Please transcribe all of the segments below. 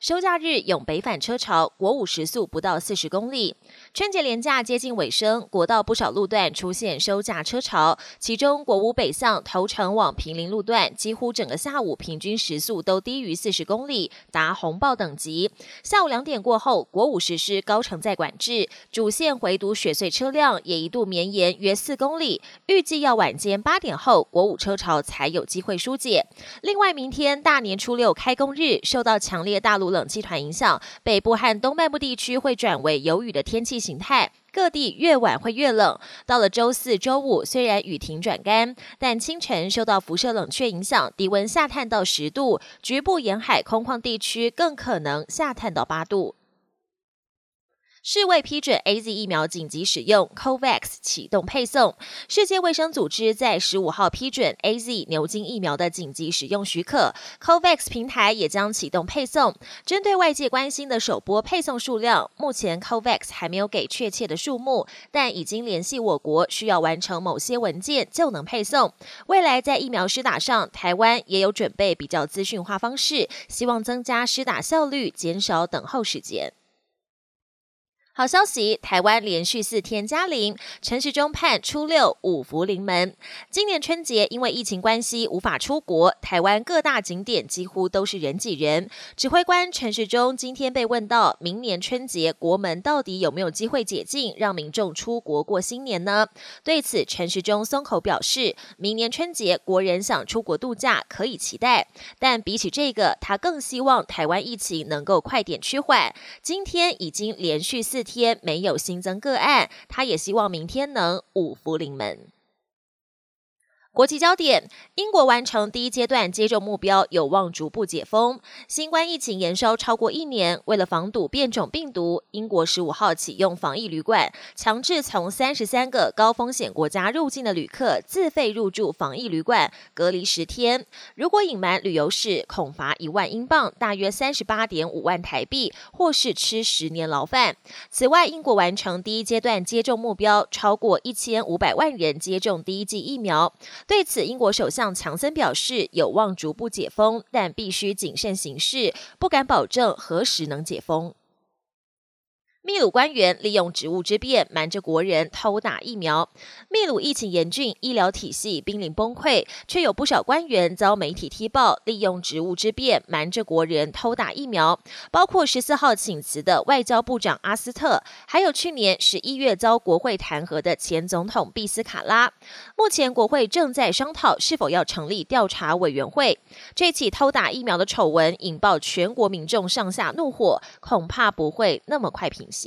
收假日永北返车潮，国五时速不到四十公里。春节连假接近尾声，国道不少路段出现收假车潮，其中国五北向头城往平林路段，几乎整个下午平均时速都低于四十公里，达红爆等级。下午两点过后，国五实施高承载管制，主线回堵雪碎车辆也一度绵延约四公里，预计要晚间八点后，国五车潮才有机会疏解。另外，明天大年初六开工日，受到强烈大大陆冷气团影响，北部和东半部地区会转为有雨的天气形态，各地越晚会越冷。到了周四周五，虽然雨停转干，但清晨受到辐射冷却影响，低温下探到十度，局部沿海空旷地区更可能下探到八度。世卫批准 A Z 疫苗紧急使用，COVAX 启动配送。世界卫生组织在十五号批准 A Z 牛津疫苗的紧急使用许可，COVAX 平台也将启动配送。针对外界关心的首波配送数量，目前 COVAX 还没有给确切的数目，但已经联系我国需要完成某些文件就能配送。未来在疫苗施打上，台湾也有准备比较资讯化方式，希望增加施打效率，减少等候时间。好消息，台湾连续四天加零，陈时中判初六五福临门。今年春节因为疫情关系无法出国，台湾各大景点几乎都是人挤人。指挥官陈时中今天被问到，明年春节国门到底有没有机会解禁，让民众出国过新年呢？对此，陈时中松口表示，明年春节国人想出国度假可以期待，但比起这个，他更希望台湾疫情能够快点趋缓。今天已经连续四。天没有新增个案，他也希望明天能五福临门。国际焦点：英国完成第一阶段接种目标，有望逐步解封。新冠疫情延烧超过一年，为了防堵变种病毒，英国十五号启用防疫旅馆，强制从三十三个高风险国家入境的旅客自费入住防疫旅馆，隔离十天。如果隐瞒旅游史，恐罚一万英镑（大约三十八点五万台币），或是吃十年牢饭。此外，英国完成第一阶段接种目标，超过一千五百万人接种第一剂疫苗。对此，英国首相强森表示，有望逐步解封，但必须谨慎行事，不敢保证何时能解封。秘鲁官员利用职务之便瞒着国人偷打疫苗。秘鲁疫情严峻，医疗体系濒临崩溃，却有不少官员遭媒体踢爆，利用职务之便瞒着国人偷打疫苗。包括十四号请辞的外交部长阿斯特，还有去年十一月遭国会弹劾的前总统毕斯卡拉。目前国会正在商讨是否要成立调查委员会。这起偷打疫苗的丑闻引爆全国民众上下怒火，恐怕不会那么快平息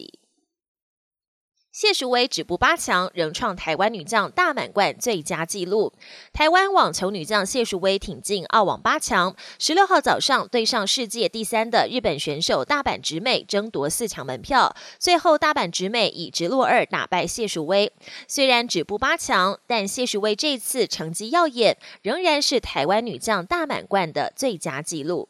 谢淑薇止步八强，仍创台湾女将大满贯最佳纪录。台湾网球女将谢淑薇挺进澳网八强，十六号早上对上世界第三的日本选手大阪直美，争夺四强门票。最后大阪直美以直落二打败谢淑薇。虽然止步八强，但谢淑薇这次成绩耀眼，仍然是台湾女将大满贯的最佳纪录。